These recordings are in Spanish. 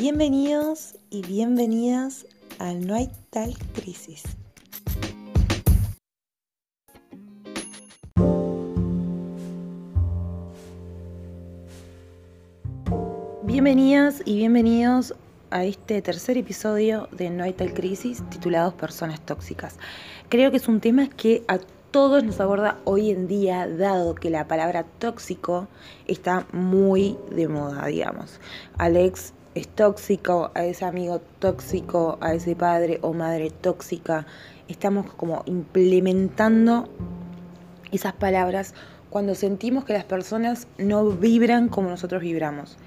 Bienvenidos y bienvenidas al No hay tal crisis. Bienvenidas y bienvenidos a este tercer episodio de No hay tal crisis titulado Personas tóxicas. Creo que es un tema que a todos nos aborda hoy en día, dado que la palabra tóxico está muy de moda, digamos. Alex es tóxico, a ese amigo tóxico, a ese padre o madre tóxica. Estamos como implementando esas palabras cuando sentimos que las personas no vibran como nosotros vibramos.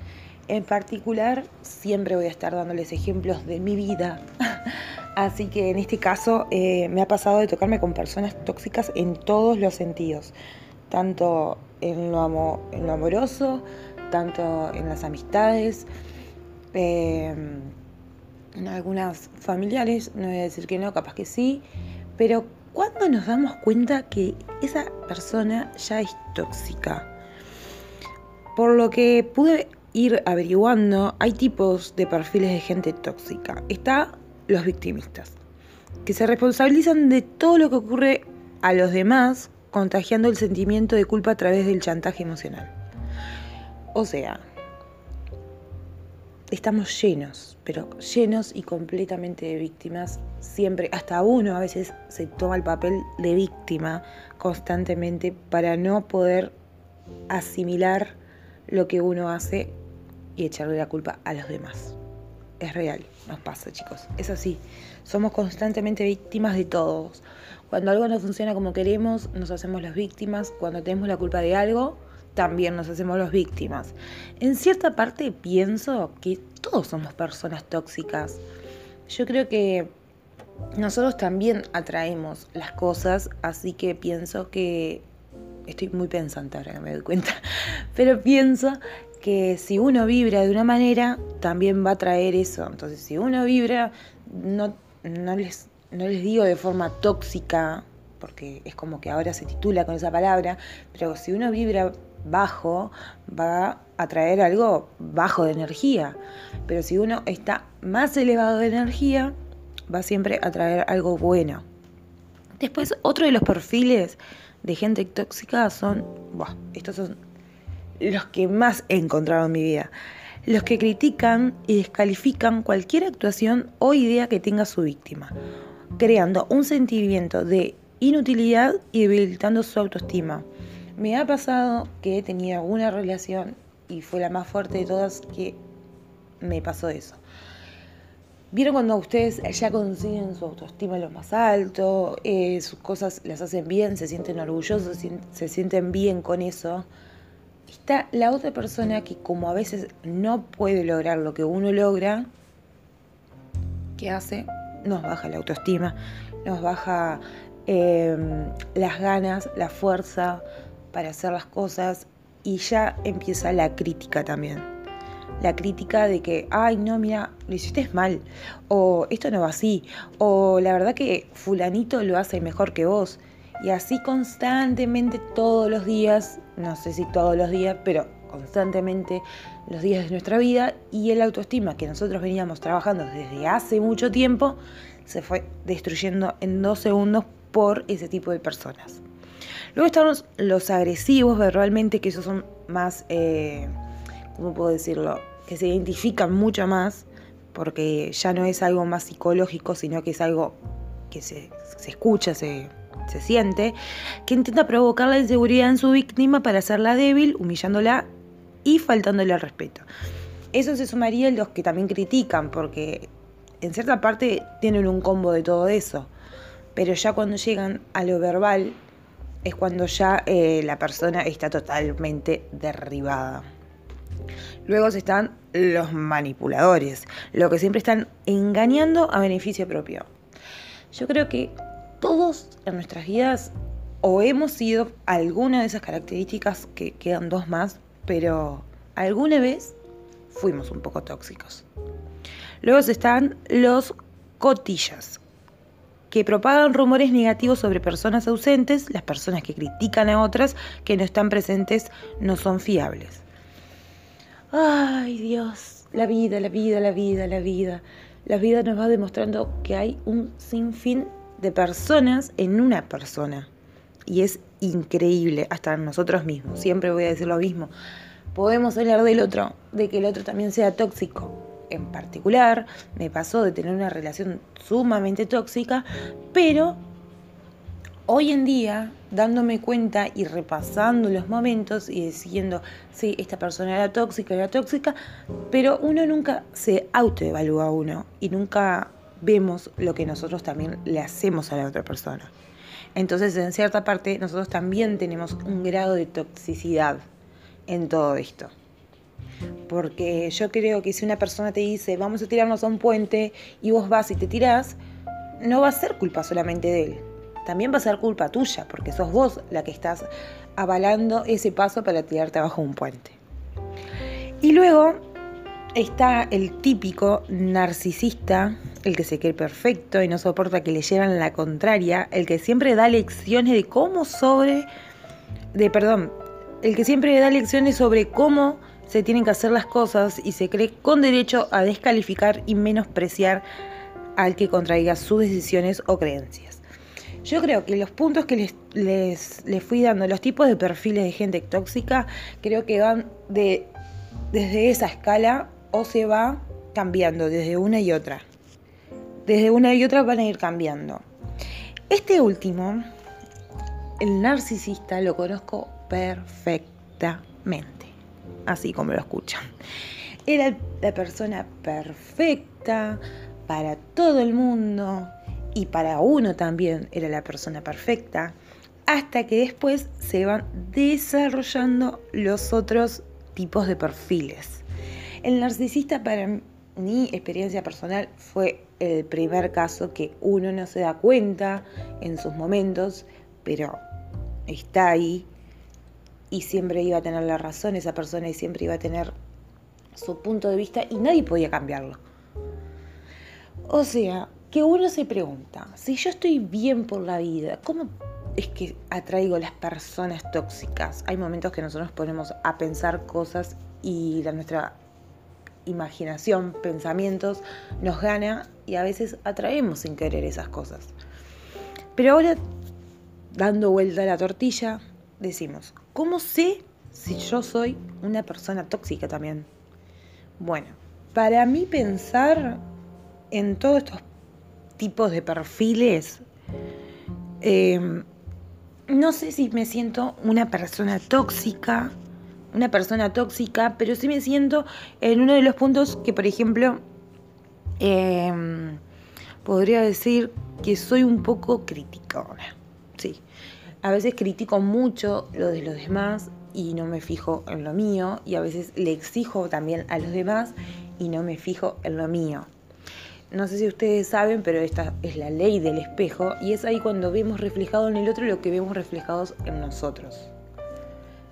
En particular, siempre voy a estar dándoles ejemplos de mi vida. Así que en este caso eh, me ha pasado de tocarme con personas tóxicas en todos los sentidos, tanto en lo, en lo amoroso, tanto en las amistades, em, en algunas familiares, no voy a decir que no, capaz que sí, pero ¿cuándo nos damos cuenta que esa persona ya es tóxica? Por lo que pude ir averiguando, hay tipos de perfiles de gente tóxica. Está los victimistas, que se responsabilizan de todo lo que ocurre a los demás, contagiando el sentimiento de culpa a través del chantaje emocional. O sea, estamos llenos, pero llenos y completamente de víctimas. Siempre, hasta uno a veces se toma el papel de víctima constantemente para no poder asimilar lo que uno hace y echarle la culpa a los demás. Es real, nos pasa chicos, es así. Somos constantemente víctimas de todos. Cuando algo no funciona como queremos, nos hacemos las víctimas. Cuando tenemos la culpa de algo, también nos hacemos las víctimas. En cierta parte pienso que todos somos personas tóxicas. Yo creo que nosotros también atraemos las cosas, así que pienso que estoy muy pensante ahora que me doy cuenta, pero pienso que si uno vibra de una manera, también va a traer eso. Entonces, si uno vibra, no, no, les, no les digo de forma tóxica, porque es como que ahora se titula con esa palabra, pero si uno vibra bajo, va a traer algo bajo de energía. Pero si uno está más elevado de energía, va siempre a traer algo bueno. Después, otro de los perfiles de gente tóxica son, estos son los que más he encontrado en mi vida. Los que critican y descalifican cualquier actuación o idea que tenga su víctima, creando un sentimiento de inutilidad y debilitando su autoestima. Me ha pasado que tenía una relación y fue la más fuerte de todas que me pasó eso. ¿Vieron cuando ustedes ya consiguen su autoestima lo más alto, eh, sus cosas las hacen bien, se sienten orgullosos, se sienten bien con eso? está la otra persona que como a veces no puede lograr lo que uno logra, ¿qué hace? Nos baja la autoestima, nos baja em, las ganas, la fuerza para hacer las cosas y ya empieza la crítica también. La crítica de que, ay, no, mira, lo hiciste mal, o esto no va así, o la verdad que fulanito lo hace mejor que vos. Y así constantemente todos los días, no sé si todos los días, pero constantemente los días de nuestra vida y el autoestima que nosotros veníamos trabajando desde hace mucho tiempo se fue destruyendo en dos segundos por ese tipo de personas. Luego estamos los agresivos, verbalmente, que esos son más, eh, ¿cómo puedo decirlo? Que se identifican mucho más, porque ya no es algo más psicológico, sino que es algo que se, se escucha, se, se siente, que intenta provocar la inseguridad en su víctima para hacerla débil, humillándola y faltándole al respeto. Eso se sumaría a los que también critican, porque en cierta parte tienen un combo de todo eso, pero ya cuando llegan a lo verbal es cuando ya eh, la persona está totalmente derribada. Luego están los manipuladores, lo que siempre están engañando a beneficio propio. Yo creo que todos en nuestras vidas o hemos sido alguna de esas características, que quedan dos más, pero alguna vez fuimos un poco tóxicos. Luego están los cotillas, que propagan rumores negativos sobre personas ausentes, las personas que critican a otras que no están presentes no son fiables. Ay Dios, la vida, la vida, la vida, la vida. La vida nos va demostrando que hay un sinfín de personas en una persona. Y es increíble, hasta nosotros mismos. Siempre voy a decir lo mismo. Podemos hablar del otro, de que el otro también sea tóxico. En particular, me pasó de tener una relación sumamente tóxica, pero hoy en día, dándome cuenta y repasando los momentos y diciendo, sí, esta persona era tóxica, era tóxica, pero uno nunca se autoevalúa a uno y nunca vemos lo que nosotros también le hacemos a la otra persona. Entonces, en cierta parte, nosotros también tenemos un grado de toxicidad en todo esto. Porque yo creo que si una persona te dice, vamos a tirarnos a un puente, y vos vas y te tirás, no va a ser culpa solamente de él. También va a ser culpa tuya, porque sos vos la que estás avalando ese paso para tirarte abajo un puente. Y luego está el típico narcisista, el que se cree perfecto y no soporta que le llevan la contraria, el que siempre da lecciones de cómo sobre, de perdón, el que siempre da lecciones sobre cómo se tienen que hacer las cosas y se cree con derecho a descalificar y menospreciar al que contraiga sus decisiones o creencias. Yo creo que los puntos que les, les, les fui dando, los tipos de perfiles de gente tóxica, creo que van de, desde esa escala o se va cambiando desde una y otra. Desde una y otra van a ir cambiando. Este último, el narcisista, lo conozco perfectamente, así como lo escuchan. Era la persona perfecta para todo el mundo y para uno también era la persona perfecta, hasta que después se van desarrollando los otros tipos de perfiles. El narcisista para mi experiencia personal fue el primer caso que uno no se da cuenta en sus momentos, pero está ahí y siempre iba a tener la razón esa persona y siempre iba a tener su punto de vista y nadie podía cambiarlo. O sea, que uno se pregunta, si yo estoy bien por la vida, ¿cómo es que atraigo las personas tóxicas? Hay momentos que nosotros ponemos a pensar cosas y la nuestra imaginación, pensamientos, nos gana y a veces atraemos sin querer esas cosas. Pero ahora, dando vuelta a la tortilla, decimos, ¿cómo sé si yo soy una persona tóxica también? Bueno, para mí pensar en todos estos tipos de perfiles, eh, no sé si me siento una persona tóxica una persona tóxica, pero sí me siento en uno de los puntos que, por ejemplo, em, podría decir que soy un poco crítica Sí, a veces critico mucho lo de los demás y no me fijo en lo mío, y a veces le exijo también a los demás y no me fijo en lo mío. No sé si ustedes saben, pero esta es la ley del espejo y es ahí cuando vemos reflejado en el otro lo que vemos reflejados en nosotros.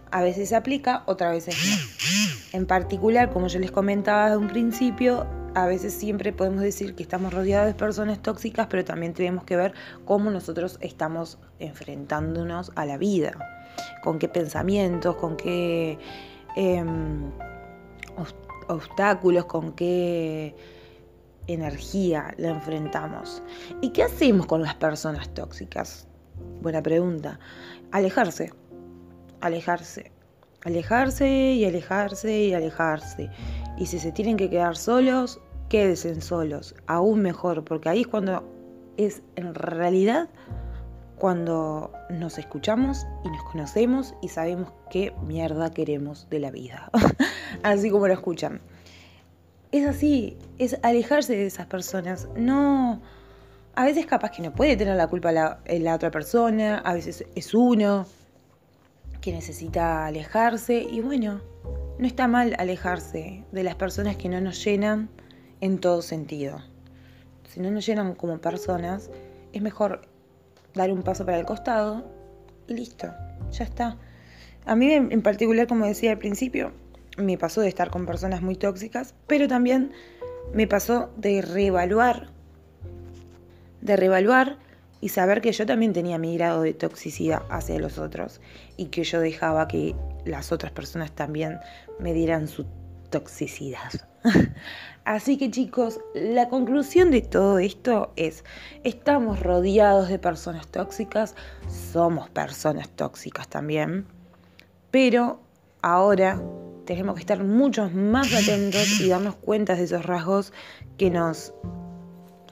A veces se aplica, otras veces no. En particular, como yo les comentaba desde un principio, a veces siempre podemos decir que estamos rodeados de personas tóxicas, pero también tenemos que ver cómo nosotros estamos enfrentándonos a la vida, con qué pensamientos, con qué em, obstáculos, con qué energía la enfrentamos. ¿Y qué hacemos con las personas tóxicas? Buena pregunta. Alejarse alejarse. Alejarse y alejarse y alejarse. Y si se tienen que quedar solos, quédense solos. Aún mejor, porque ahí es cuando es en realidad cuando nos escuchamos y nos conocemos y sabemos qué mierda queremos de la vida. así como lo escuchan. Es así, es alejarse de esas personas. No. A veces capaz que no puede tener la culpa la, la otra persona, a veces es uno, que necesita alejarse y bueno, no está mal alejarse de las personas que no nos llenan en todo sentido. Si no nos llenan como personas, es mejor dar un paso para el costado y listo, ya está. A mí en particular, como decía al principio, me pasó de estar con personas muy tóxicas, pero también me pasó de reevaluar, de reevaluar y saber que yo también tenía mi grado de toxicidad hacia los otros y que yo dejaba que las otras personas también me dieran su toxicidad. Así que chicos, la conclusión de todo esto es, estamos rodeados de personas tóxicas, somos personas tóxicas también, pero ahora tenemos que estar muchos más atentos y darnos cuenta de esos rasgos que nos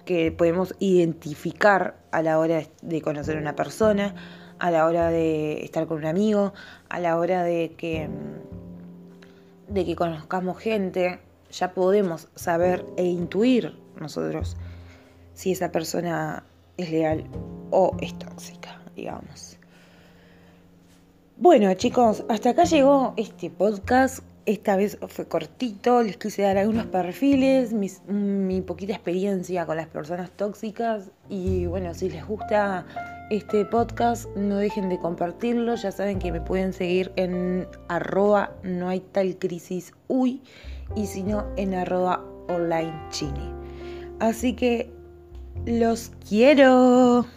que podemos identificar a la hora de conocer a una persona, a la hora de estar con un amigo, a la hora de que de que conozcamos gente, ya podemos saber e intuir nosotros si esa persona es leal o es tóxica, digamos. Bueno chicos, hasta acá llegó este podcast. Esta vez fue cortito, les quise dar algunos perfiles, mi poquita experiencia con las personas tóxicas y bueno, si les gusta este podcast, no dejen de compartirlo, ya saben que me pueden seguir en arroba no hay tal crisis uy y si no en arroba online chini. Así que los quiero.